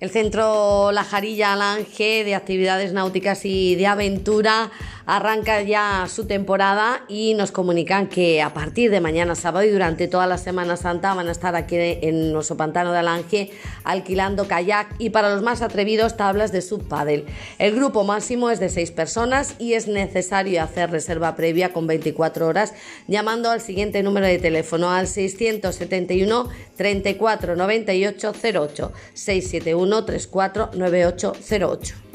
El Centro La Jarilla Alange de actividades náuticas y de aventura arranca ya su temporada y nos comunican que a partir de mañana sábado y durante toda la Semana Santa van a estar aquí en nuestro pantano de Alange alquilando kayak y para los más atrevidos tablas de subpaddle. El grupo máximo es de seis personas y es necesario hacer reserva previa con 24 horas llamando al siguiente número de teléfono al 671 34 98 08 671 349808.